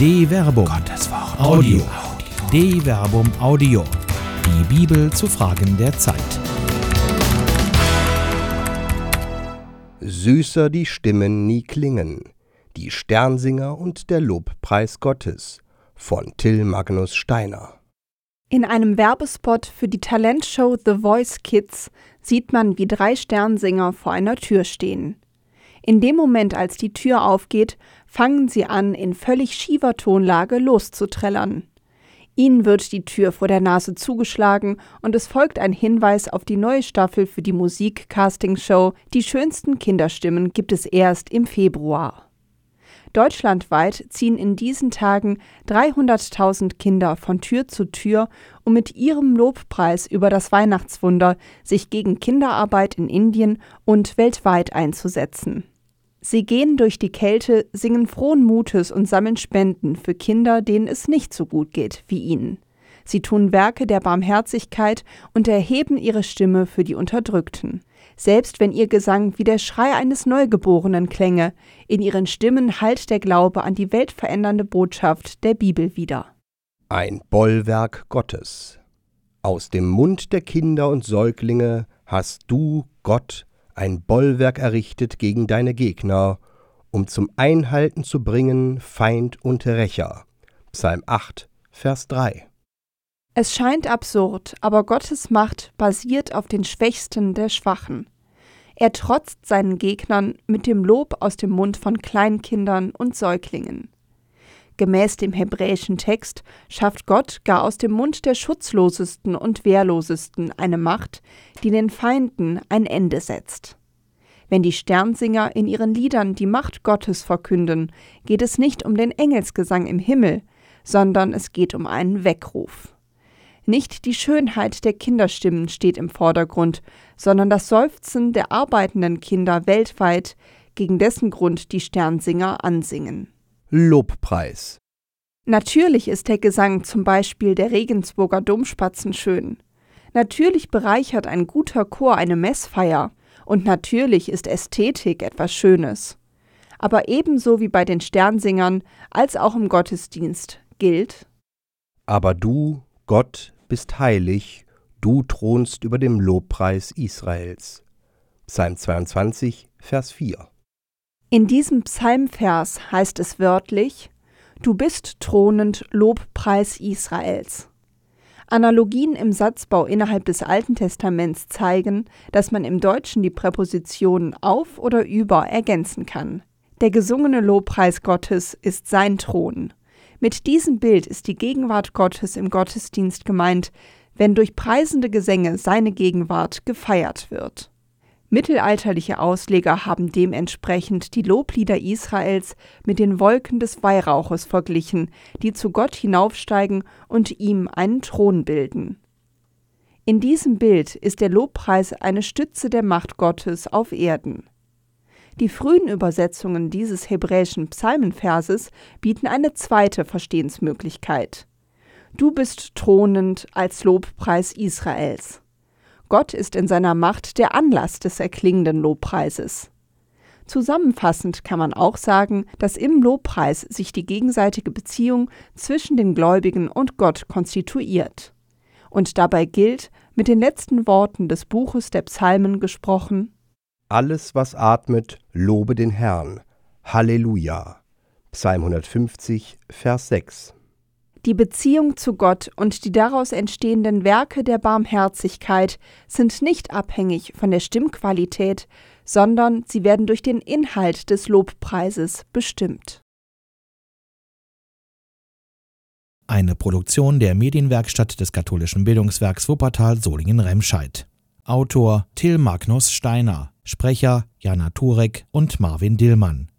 De Verbum. Gottes Wort. Audio. De Verbum Audio. Die Bibel zu Fragen der Zeit. Süßer die Stimmen nie klingen. Die Sternsinger und der Lobpreis Gottes von Till Magnus Steiner. In einem Werbespot für die Talentshow The Voice Kids sieht man, wie drei Sternsinger vor einer Tür stehen. In dem Moment, als die Tür aufgeht, fangen sie an, in völlig schiefer Tonlage loszuträllern. Ihnen wird die Tür vor der Nase zugeschlagen und es folgt ein Hinweis auf die neue Staffel für die Musik-Casting-Show Die schönsten Kinderstimmen gibt es erst im Februar. Deutschlandweit ziehen in diesen Tagen 300.000 Kinder von Tür zu Tür, um mit ihrem Lobpreis über das Weihnachtswunder sich gegen Kinderarbeit in Indien und weltweit einzusetzen. Sie gehen durch die Kälte, singen frohen Mutes und sammeln Spenden für Kinder, denen es nicht so gut geht wie ihnen. Sie tun Werke der Barmherzigkeit und erheben ihre Stimme für die Unterdrückten. Selbst wenn ihr Gesang wie der Schrei eines Neugeborenen klänge, in ihren Stimmen hallt der Glaube an die weltverändernde Botschaft der Bibel wieder. Ein Bollwerk Gottes. Aus dem Mund der Kinder und Säuglinge hast du, Gott, ein Bollwerk errichtet gegen deine Gegner, um zum Einhalten zu bringen Feind und Rächer. Psalm 8, Vers 3. Es scheint absurd, aber Gottes Macht basiert auf den Schwächsten der Schwachen. Er trotzt seinen Gegnern mit dem Lob aus dem Mund von Kleinkindern und Säuglingen. Gemäß dem hebräischen Text schafft Gott gar aus dem Mund der Schutzlosesten und Wehrlosesten eine Macht, die den Feinden ein Ende setzt. Wenn die Sternsinger in ihren Liedern die Macht Gottes verkünden, geht es nicht um den Engelsgesang im Himmel, sondern es geht um einen Weckruf. Nicht die Schönheit der Kinderstimmen steht im Vordergrund, sondern das Seufzen der arbeitenden Kinder weltweit, gegen dessen Grund die Sternsinger ansingen. Lobpreis. Natürlich ist der Gesang zum Beispiel der Regensburger Domspatzen schön. Natürlich bereichert ein guter Chor eine Messfeier. Und natürlich ist Ästhetik etwas Schönes. Aber ebenso wie bei den Sternsingern als auch im Gottesdienst gilt: Aber du, Gott, bist heilig, du thronst über dem Lobpreis Israels. Psalm 22, Vers 4. In diesem Psalmvers heißt es wörtlich, Du bist thronend Lobpreis Israels. Analogien im Satzbau innerhalb des Alten Testaments zeigen, dass man im Deutschen die Präpositionen auf oder über ergänzen kann. Der gesungene Lobpreis Gottes ist sein Thron. Mit diesem Bild ist die Gegenwart Gottes im Gottesdienst gemeint, wenn durch preisende Gesänge seine Gegenwart gefeiert wird. Mittelalterliche Ausleger haben dementsprechend die Loblieder Israels mit den Wolken des Weihrauches verglichen, die zu Gott hinaufsteigen und ihm einen Thron bilden. In diesem Bild ist der Lobpreis eine Stütze der Macht Gottes auf Erden. Die frühen Übersetzungen dieses hebräischen Psalmenverses bieten eine zweite Verstehensmöglichkeit. Du bist thronend als Lobpreis Israels. Gott ist in seiner Macht der Anlass des erklingenden Lobpreises. Zusammenfassend kann man auch sagen, dass im Lobpreis sich die gegenseitige Beziehung zwischen den Gläubigen und Gott konstituiert. Und dabei gilt, mit den letzten Worten des Buches der Psalmen gesprochen, Alles, was atmet, lobe den Herrn. Halleluja. Psalm 150, Vers 6. Die Beziehung zu Gott und die daraus entstehenden Werke der Barmherzigkeit sind nicht abhängig von der Stimmqualität, sondern sie werden durch den Inhalt des Lobpreises bestimmt. Eine Produktion der Medienwerkstatt des katholischen Bildungswerks Wuppertal Solingen-Remscheid. Autor Till Magnus Steiner, Sprecher Jana Turek und Marvin Dillmann.